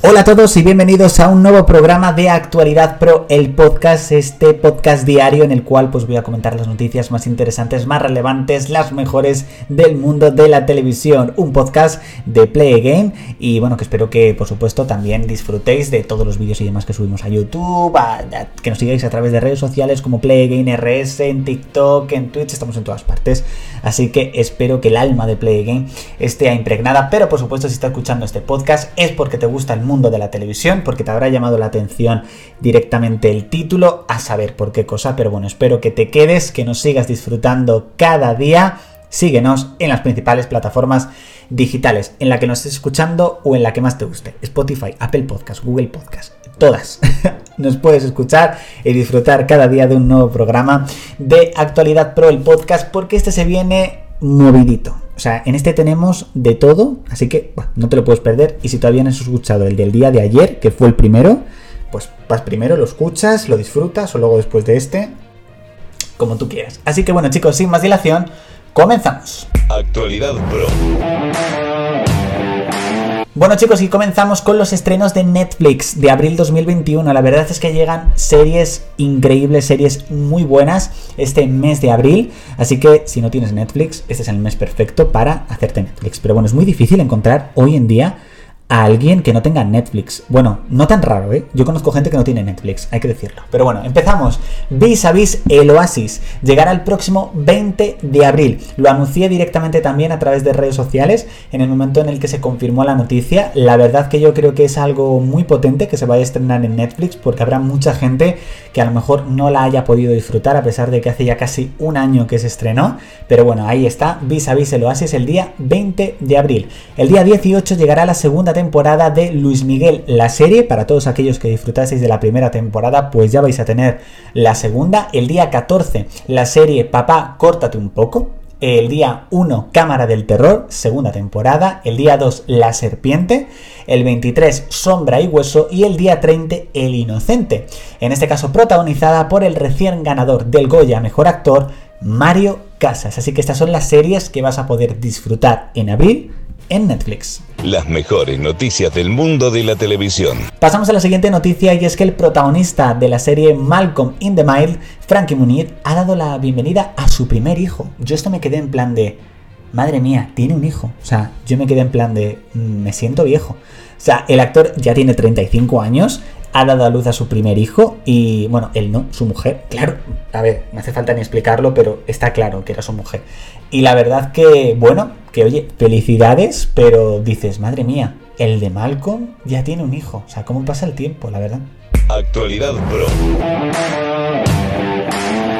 Hola a todos y bienvenidos a un nuevo programa de Actualidad Pro, el podcast, este podcast diario en el cual pues voy a comentar las noticias más interesantes, más relevantes, las mejores del mundo de la televisión. Un podcast de Play Again y bueno, que espero que por supuesto también disfrutéis de todos los vídeos y demás que subimos a YouTube, que nos sigáis a través de redes sociales como Play Again RS, en TikTok, en Twitch, estamos en todas partes. Así que espero que el alma de Play Again esté impregnada, pero por supuesto si estás escuchando este podcast es porque te gusta el mundo de la televisión, porque te habrá llamado la atención directamente el título, a saber por qué cosa, pero bueno, espero que te quedes, que nos sigas disfrutando cada día. Síguenos en las principales plataformas digitales, en la que nos estés escuchando o en la que más te guste. Spotify, Apple Podcast, Google Podcast, todas. nos puedes escuchar y disfrutar cada día de un nuevo programa de Actualidad Pro, el podcast, porque este se viene movidito. O sea, en este tenemos de todo, así que no te lo puedes perder. Y si todavía no has escuchado el del día de ayer, que fue el primero, pues vas primero, lo escuchas, lo disfrutas o luego después de este, como tú quieras. Así que bueno chicos, sin más dilación, comenzamos. Actualidad Pro. Bueno chicos, y comenzamos con los estrenos de Netflix de abril 2021. La verdad es que llegan series increíbles, series muy buenas este mes de abril. Así que si no tienes Netflix, este es el mes perfecto para hacerte Netflix. Pero bueno, es muy difícil encontrar hoy en día a alguien que no tenga Netflix. Bueno, no tan raro, ¿eh? Yo conozco gente que no tiene Netflix, hay que decirlo. Pero bueno, empezamos. Vis a vis el Oasis llegará el próximo 20 de abril. Lo anuncié directamente también a través de redes sociales en el momento en el que se confirmó la noticia. La verdad que yo creo que es algo muy potente que se vaya a estrenar en Netflix porque habrá mucha gente que a lo mejor no la haya podido disfrutar a pesar de que hace ya casi un año que se estrenó. Pero bueno, ahí está, Vis a vis el Oasis el día 20 de abril. El día 18 llegará la segunda temporada de Luis Miguel, la serie. Para todos aquellos que disfrutaseis de la primera temporada, pues ya vais a tener la segunda. El día 14, la serie Papá, córtate un poco. El día 1, Cámara del Terror, segunda temporada. El día 2, La Serpiente. El 23, Sombra y Hueso. Y el día 30, El Inocente. En este caso, protagonizada por el recién ganador del Goya Mejor Actor, Mario Casas. Así que estas son las series que vas a poder disfrutar en abril en Netflix. Las mejores noticias del mundo de la televisión. Pasamos a la siguiente noticia y es que el protagonista de la serie Malcolm in the Mild, Frankie Munir, ha dado la bienvenida a su primer hijo. Yo esto me quedé en plan de, madre mía, tiene un hijo. O sea, yo me quedé en plan de, mm, me siento viejo. O sea, el actor ya tiene 35 años, ha dado a luz a su primer hijo y, bueno, él no, su mujer, claro, a ver, no hace falta ni explicarlo, pero está claro que era su mujer. Y la verdad que, bueno, que oye, felicidades, pero dices, madre mía, el de Malcolm ya tiene un hijo. O sea, ¿cómo pasa el tiempo, la verdad? Actualidad Pro.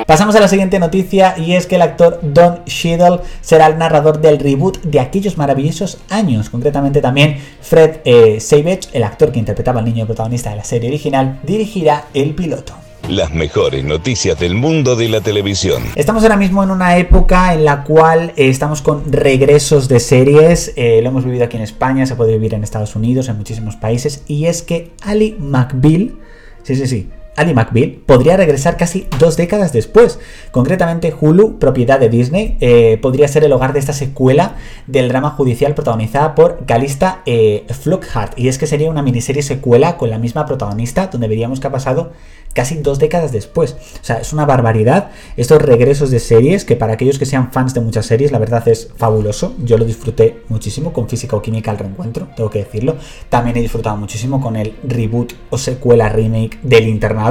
Pasamos a la siguiente noticia y es que el actor Don Cheadle será el narrador del reboot de aquellos maravillosos años. Concretamente también Fred eh, Savage, el actor que interpretaba al niño protagonista de la serie original, dirigirá el piloto. Las mejores noticias del mundo de la televisión. Estamos ahora mismo en una época en la cual eh, estamos con regresos de series. Eh, lo hemos vivido aquí en España, se puede vivir en Estados Unidos, en muchísimos países. Y es que Ali McBeal, sí, sí, sí, Ali McBeal podría regresar casi dos décadas después. Concretamente, Hulu, propiedad de Disney, eh, podría ser el hogar de esta secuela del drama judicial protagonizada por Calista eh, Flockhart. Y es que sería una miniserie secuela con la misma protagonista, donde veríamos que ha pasado casi dos décadas después. O sea, es una barbaridad estos regresos de series que para aquellos que sean fans de muchas series, la verdad es fabuloso. Yo lo disfruté muchísimo con Física o Química al reencuentro, tengo que decirlo. También he disfrutado muchísimo con el reboot o secuela remake del internado.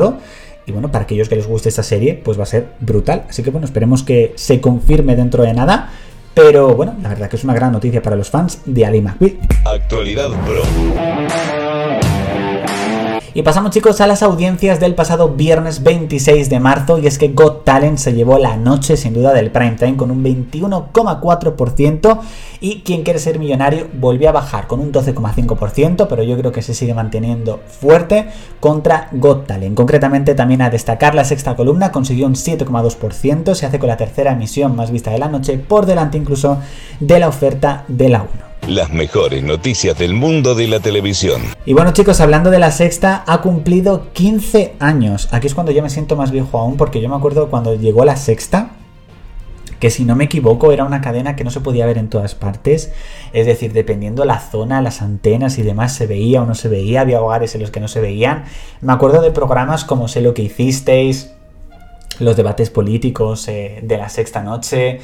Y bueno, para aquellos que les guste esta serie, pues va a ser brutal. Así que bueno, esperemos que se confirme dentro de nada. Pero bueno, la verdad que es una gran noticia para los fans de Ali McBeal. Actualidad Pro. Y pasamos chicos a las audiencias del pasado viernes 26 de marzo y es que Got Talent se llevó la noche sin duda del prime time con un 21,4% y quien quiere ser millonario volvió a bajar con un 12,5% pero yo creo que se sigue manteniendo fuerte contra Got Talent. Concretamente también a destacar la sexta columna consiguió un 7,2%, se hace con la tercera emisión más vista de la noche por delante incluso de la oferta de la 1. Las mejores noticias del mundo de la televisión. Y bueno chicos, hablando de la sexta, ha cumplido 15 años. Aquí es cuando yo me siento más viejo aún, porque yo me acuerdo cuando llegó la sexta, que si no me equivoco era una cadena que no se podía ver en todas partes, es decir, dependiendo la zona, las antenas y demás, se veía o no se veía, había hogares en los que no se veían. Me acuerdo de programas como Sé lo que hicisteis, los debates políticos eh, de la sexta noche,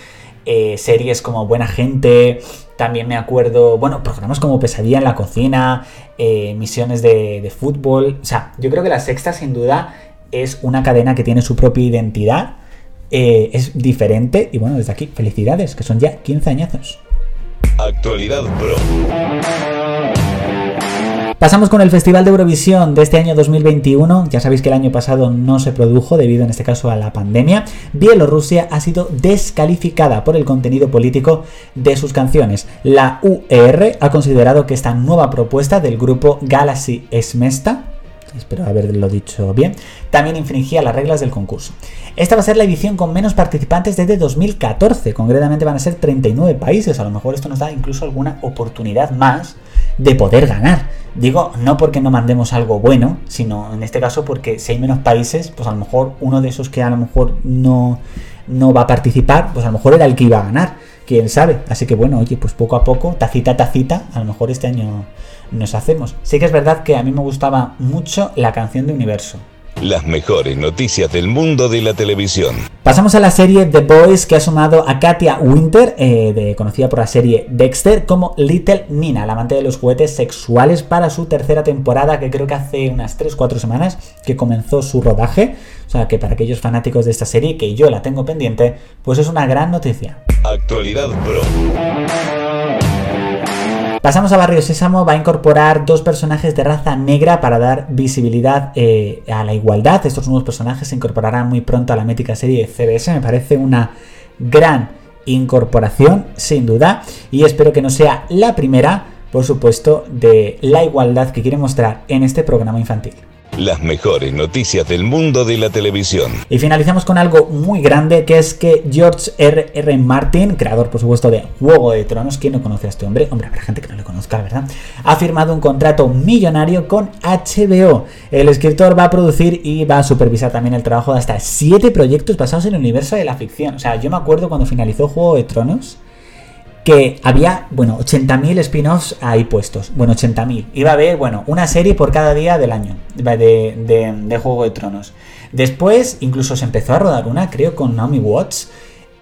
eh, series como Buena Gente, también me acuerdo, bueno, programas como Pesadilla en la cocina, eh, misiones de, fútbol, o sea, yo creo que la sexta sin duda es una cadena que tiene su propia identidad eh, es diferente. Y bueno, desde aquí, felicidades, que son ya 15 añazos. Actualidad Pro. Pasamos con el Festival de Eurovisión de este año 2021. Ya sabéis que el año pasado no se produjo debido en este caso a la pandemia. Bielorrusia ha sido descalificada por el contenido político de sus canciones. La UR ha considerado que esta nueva propuesta del grupo Galaxy Esmesta espero haberlo dicho bien, también infringía las reglas del concurso. Esta va a ser la edición con menos participantes desde 2014, concretamente van a ser 39 países, a lo mejor esto nos da incluso alguna oportunidad más de poder ganar. Digo, no porque no mandemos algo bueno, sino en este caso porque si hay menos países, pues a lo mejor uno de esos que a lo mejor no, no va a participar, pues a lo mejor era el que iba a ganar, quién sabe. Así que bueno, oye, pues poco a poco, tacita tacita, a lo mejor este año nos hacemos. Sí que es verdad que a mí me gustaba mucho la canción de Universo. Las mejores noticias del mundo de la televisión. Pasamos a la serie The Boys que ha sumado a Katia Winter, eh, conocida por la serie Dexter, como Little Nina, la amante de los juguetes sexuales, para su tercera temporada, que creo que hace unas 3-4 semanas que comenzó su rodaje. O sea que para aquellos fanáticos de esta serie, que yo la tengo pendiente, pues es una gran noticia. Actualidad Pro. Pasamos a Barrio Sésamo, va a incorporar dos personajes de raza negra para dar visibilidad eh, a la igualdad. Estos nuevos personajes se incorporarán muy pronto a la mítica serie CBS. Me parece una gran incorporación, sin duda, y espero que no sea la primera, por supuesto, de la igualdad que quiere mostrar en este programa infantil las mejores noticias del mundo de la televisión. Y finalizamos con algo muy grande, que es que George R. R. Martin, creador por supuesto de Juego de Tronos, ¿quién no conoce a este hombre? Hombre, habrá gente que no le conozca, ¿verdad? Ha firmado un contrato millonario con HBO. El escritor va a producir y va a supervisar también el trabajo de hasta siete proyectos basados en el universo de la ficción. O sea, yo me acuerdo cuando finalizó Juego de Tronos que había, bueno, 80.000 spin-offs ahí puestos. Bueno, 80.000. Iba a haber, bueno, una serie por cada día del año de, de, Juego de Tronos. Después, incluso se empezó a rodar una, creo, con Naomi Watts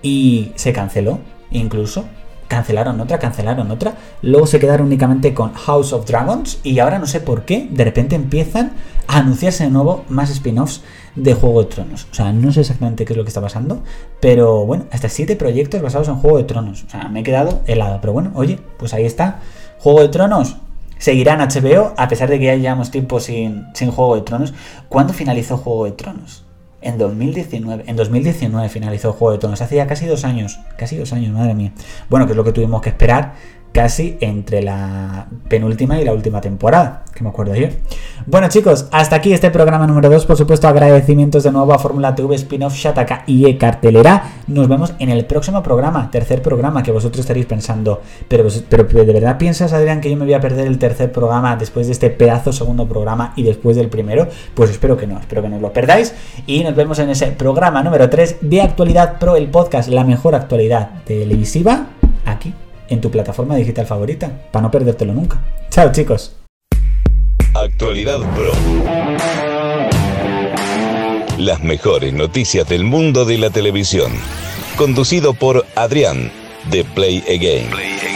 y se canceló, incluso. Cancelaron otra, cancelaron otra. Luego se quedaron únicamente con House of Dragons y ahora no sé por qué, de repente empiezan a anunciarse de nuevo más spin-offs de Juego de Tronos. O sea, no sé exactamente qué es lo que está pasando, pero bueno, hasta siete proyectos basados en Juego de Tronos. O sea, me he quedado helado, pero bueno, oye, pues ahí está. Juego de Tronos seguirá en HBO, a pesar de que ya llevamos tiempo sin, sin Juego de Tronos. ¿Cuándo finalizó Juego de Tronos? En 2019. En 2019 finalizó Juego de Tronos. Hace ya casi dos años. Casi dos años, madre mía. Bueno, que es lo que tuvimos que esperar casi entre la penúltima y la última temporada, que me acuerdo yo. Bueno chicos, hasta aquí este programa número 2, por supuesto agradecimientos de nuevo a Fórmula TV, Spin-off, Shataka y E Cartelera. Nos vemos en el próximo programa, tercer programa, que vosotros estaréis pensando, pero, pero ¿de verdad piensas Adrián que yo me voy a perder el tercer programa después de este pedazo segundo programa y después del primero? Pues espero que no, espero que no os lo perdáis y nos vemos en ese programa número 3 de Actualidad Pro, el podcast, la mejor actualidad televisiva, en tu plataforma digital favorita, para no perdértelo nunca. Chao chicos. Actualidad Pro. Las mejores noticias del mundo de la televisión. Conducido por Adrián, de Play Again.